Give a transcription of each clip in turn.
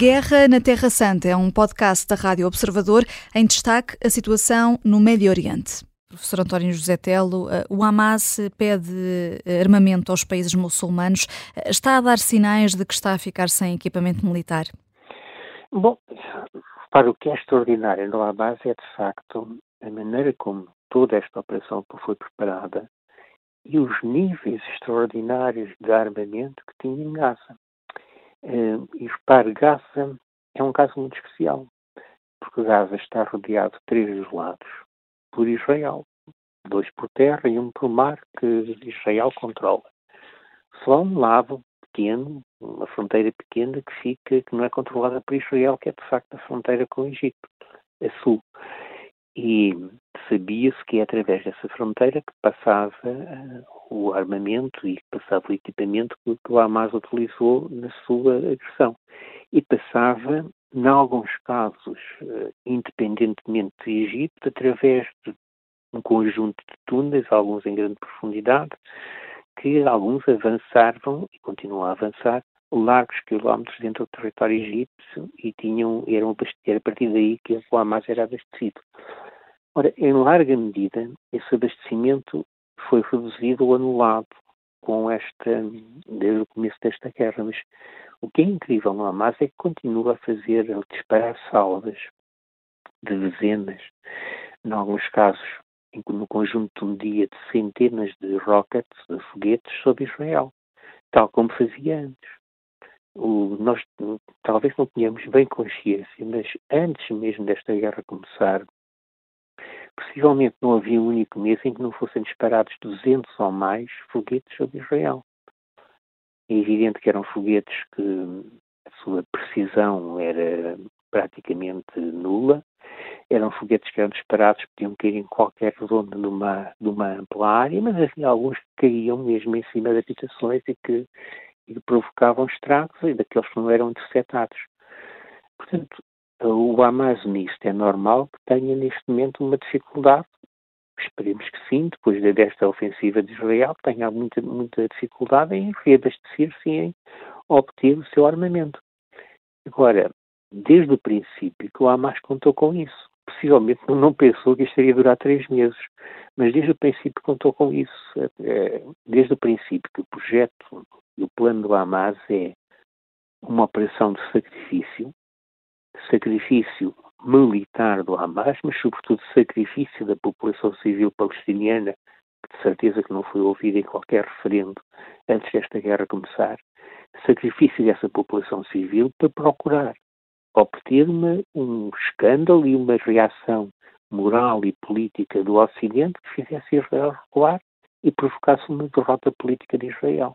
Guerra na Terra Santa é um podcast da Rádio Observador em destaque a situação no Médio Oriente. Professor António José Telo, eh, o Hamas pede eh, armamento aos países muçulmanos. Eh, está a dar sinais de que está a ficar sem equipamento militar? Bom, para o que é extraordinário no Hamas é, de facto, a maneira como toda esta operação foi preparada e os níveis extraordinários de armamento que tinha em Gaza. Uh, e repare, Gaza é um caso muito especial, porque Gaza está rodeado de três dos lados por Israel, dois por terra e um por mar que Israel controla. Só um lado pequeno, uma fronteira pequena que fica, que não é controlada por Israel, que é de facto a fronteira com o Egito, a sul. E sabia-se que é através dessa fronteira que passava uh, o armamento e passava o equipamento que, que o Hamas utilizou na sua agressão. E passava, em alguns casos, uh, independentemente do Egito, através de um conjunto de túneis, alguns em grande profundidade, que alguns avançavam e continuam a avançar largos quilómetros dentro do território egípcio e tinham, eram, era a partir daí que o Hamas era abastecido. Ora, em larga medida, esse abastecimento foi reduzido ou anulado com esta, desde o começo desta guerra, mas o que é incrível no Hamas é que continua a fazer, a disparar salvas de dezenas, em alguns casos, no conjunto de um dia, de centenas de rockets, de foguetes sobre Israel, tal como fazia antes. O, nós talvez não tenhamos bem consciência, mas antes mesmo desta guerra começar, possivelmente não havia um único mês em que não fossem disparados 200 ou mais foguetes sobre Israel. É evidente que eram foguetes que a sua precisão era praticamente nula, eram foguetes que eram disparados, podiam cair em qualquer zona de uma, ampla área, mas havia alguns que caíam mesmo em cima de habitações e que e que provocavam estragos e daqueles que não eram interceptados. Portanto, o Hamas é normal que tenha neste momento uma dificuldade, esperemos que sim, depois desta ofensiva de Israel, tenha muita, muita dificuldade em reabastecer-se e em obter o seu armamento. Agora, desde o princípio que o Hamas contou com isso, possivelmente não pensou que isto iria durar três meses, mas desde o princípio contou com isso. É, desde o princípio que o projeto e o plano do Hamas é uma operação de sacrifício, sacrifício militar do Hamas, mas sobretudo sacrifício da população civil palestiniana, que de certeza que não foi ouvida em qualquer referendo antes desta guerra começar, sacrifício dessa população civil para procurar obter uma, um escândalo e uma reação moral e política do Ocidente que fizesse Israel recuar e provocasse uma derrota política de Israel.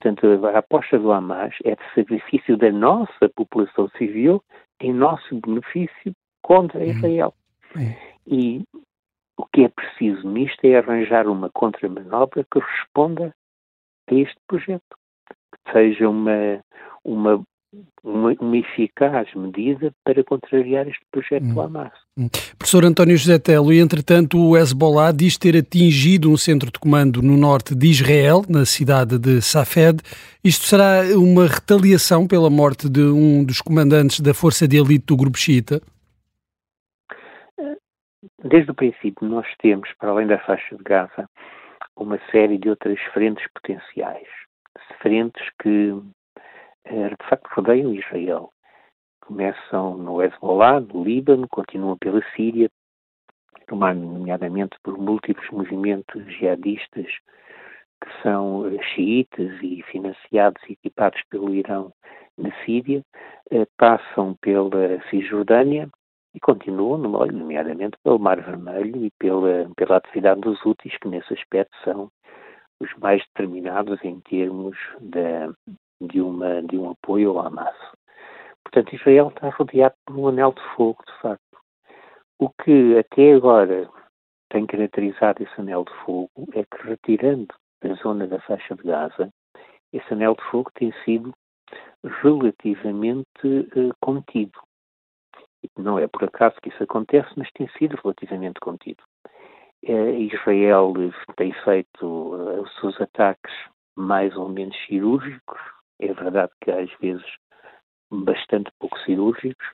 Portanto, a aposta do Hamas é de sacrifício da nossa população civil em nosso benefício contra uhum. Israel. Uhum. E o que é preciso nisto é arranjar uma contramanobra que responda a este projeto. Que seja uma, uma uma, uma, eficaz medida para contrariar este projeto hum. do Hamas. Hum. Professor António José Telo, e entretanto o Hezbollah diz ter atingido um centro de comando no norte de Israel, na cidade de Safed. Isto será uma retaliação pela morte de um dos comandantes da força de elite do grupo xiita? Desde o princípio nós temos, para além da faixa de Gaza, uma série de outras frentes potenciais. Frentes que de facto rodeiam Israel. Começam no Hezbollah, no Líbano, continuam pela Síria, nomeadamente por múltiplos movimentos jihadistas que são eh, xiitas e financiados e equipados pelo Irão na Síria, eh, passam pela Cisjordânia e continuam, nomeadamente pelo Mar Vermelho e pela, pela atividade dos úteis, que nesse aspecto são os mais determinados em termos da, de, uma, de um apoio ao Hamas. Portanto, Israel está rodeado por um anel de fogo, de facto. O que até agora tem caracterizado esse anel de fogo é que, retirando a zona da faixa de Gaza, esse anel de fogo tem sido relativamente uh, contido. Não é por acaso que isso acontece, mas tem sido relativamente contido. Uh, Israel tem feito uh, os seus ataques mais ou menos cirúrgicos, é verdade que às vezes bastante pouco cirúrgicos,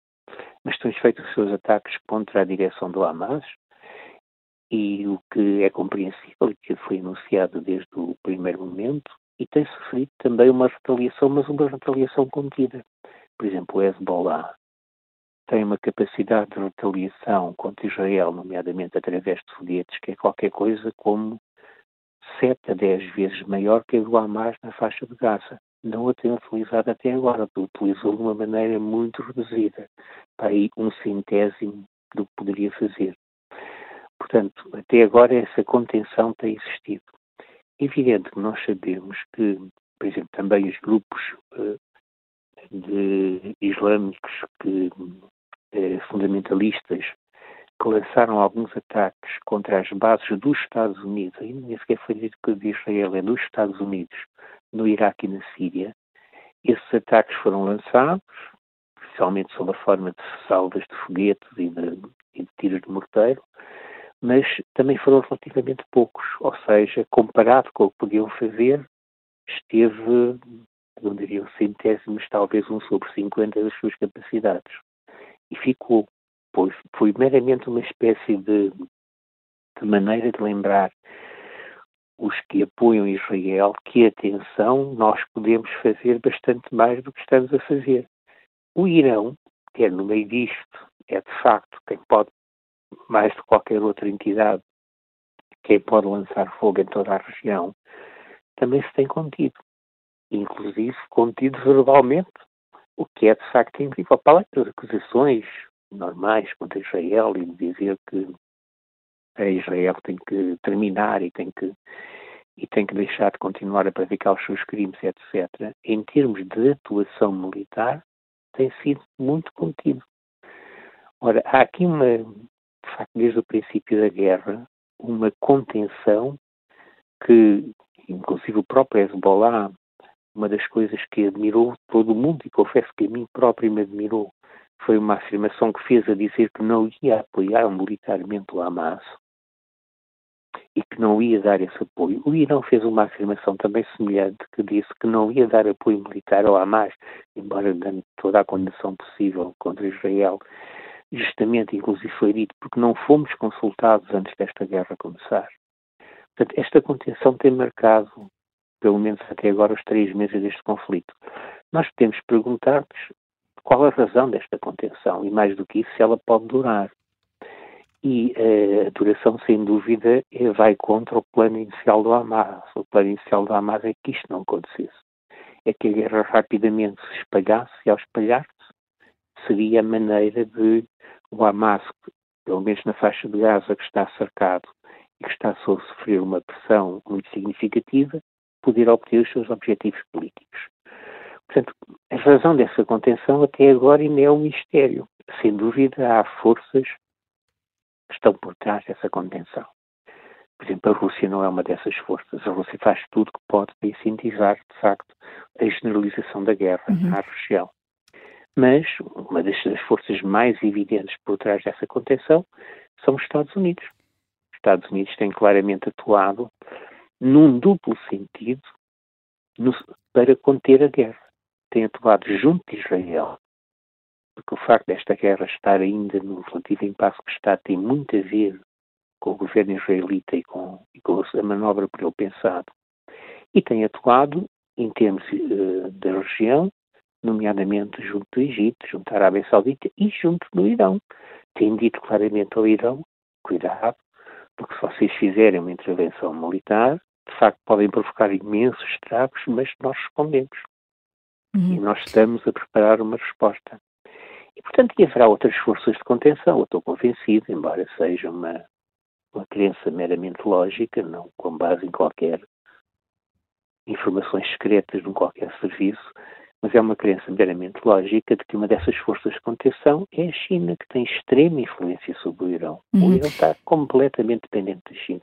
mas têm feito os seus ataques contra a direção do Hamas e o que é compreensível e que foi anunciado desde o primeiro momento e tem sofrido também uma retaliação, mas uma retaliação contida. Por exemplo, o Hezbollah tem uma capacidade de retaliação contra Israel, nomeadamente através de foguetes, que é qualquer coisa como 7 a 10 vezes maior que a do Hamas na faixa de Gaza. Não a tem utilizado até agora, utilizou de uma maneira muito reduzida, para aí um centésimo do que poderia fazer. Portanto, até agora essa contenção tem existido. É evidente que nós sabemos que, por exemplo, também os grupos uh, de islâmicos que uh, fundamentalistas que lançaram alguns ataques contra as bases dos Estados Unidos, ainda nem sequer foi dito que de Israel, é dos Estados Unidos, no Iraque e na Síria. Esses ataques foram lançados, especialmente sob a forma de salvas de foguetes e de, e de tiros de morteiro, mas também foram relativamente poucos, ou seja, comparado com o que podiam fazer, esteve, não diria um centésimos, talvez um sobre 50 das suas capacidades. E ficou, pois foi meramente uma espécie de, de maneira de lembrar os que apoiam Israel que, atenção, nós podemos fazer bastante mais do que estamos a fazer. O Irão, que é no meio disto, é de facto quem pode mais de qualquer outra entidade, quem pode lançar fogo em toda a região, também se tem contido. Inclusive contido verbalmente, o que é de facto incrível. Para além das acusações normais contra Israel e dizer que a Israel tem que terminar e tem que e tem que deixar de continuar a praticar os seus crimes, etc. Em termos de atuação militar, tem sido muito contido. Ora, há aqui uma, de facto, desde o princípio da guerra, uma contenção que, inclusive o próprio Hezbollah, uma das coisas que admirou todo o mundo, e confesso que a mim próprio me admirou, foi uma afirmação que fez a dizer que não ia apoiar militarmente o Hamas e que não ia dar esse apoio. O Irão fez uma afirmação também semelhante, que disse que não ia dar apoio militar ao Hamas, embora dando toda a condenação possível contra Israel, justamente, inclusive, foi dito porque não fomos consultados antes desta guerra começar. Portanto, esta contenção tem marcado, pelo menos até agora, os três meses deste conflito. Nós podemos perguntar-nos qual a razão desta contenção e, mais do que isso, se ela pode durar. E uh, a duração, sem dúvida, é, vai contra o plano inicial do Hamas. O plano inicial do Hamas é que isto não acontecesse. É que a guerra rapidamente se espalhasse e, ao espalhar-se, seria a maneira de o Hamas, pelo menos na faixa de Gaza que está cercado e que está a sofrer uma pressão muito significativa, poder obter os seus objetivos políticos. Portanto, a razão dessa contenção até agora ainda é um mistério. Sem dúvida, há forças que estão por trás dessa contenção. Por exemplo, a Rússia não é uma dessas forças. A Rússia faz tudo que pode para incentivizar, de facto, a generalização da guerra uhum. na região. Mas uma das forças mais evidentes por trás dessa contenção são os Estados Unidos. Os Estados Unidos têm claramente atuado num duplo sentido no, para conter a guerra. Têm atuado junto de Israel, porque o facto desta guerra estar ainda no relativo impasse que está tem muito a ver com o governo israelita e com, e com a manobra por ele pensado. E tem atuado em termos uh, da região nomeadamente junto do Egito, junto à Arábia Saudita e junto do Irão. Tem dito claramente ao Irão, cuidado, porque se vocês fizerem uma intervenção militar, de facto podem provocar imensos estragos, mas nós respondemos. Uhum. E nós estamos a preparar uma resposta. E, portanto, haverá outras forças de contenção, eu estou convencido, embora seja uma, uma crença meramente lógica, não com base em qualquer informações secretas de qualquer serviço, mas é uma crença meramente lógica de que uma dessas forças de contenção é a China, que tem extrema influência sobre o Irão. Uhum. O Irão está completamente dependente da China.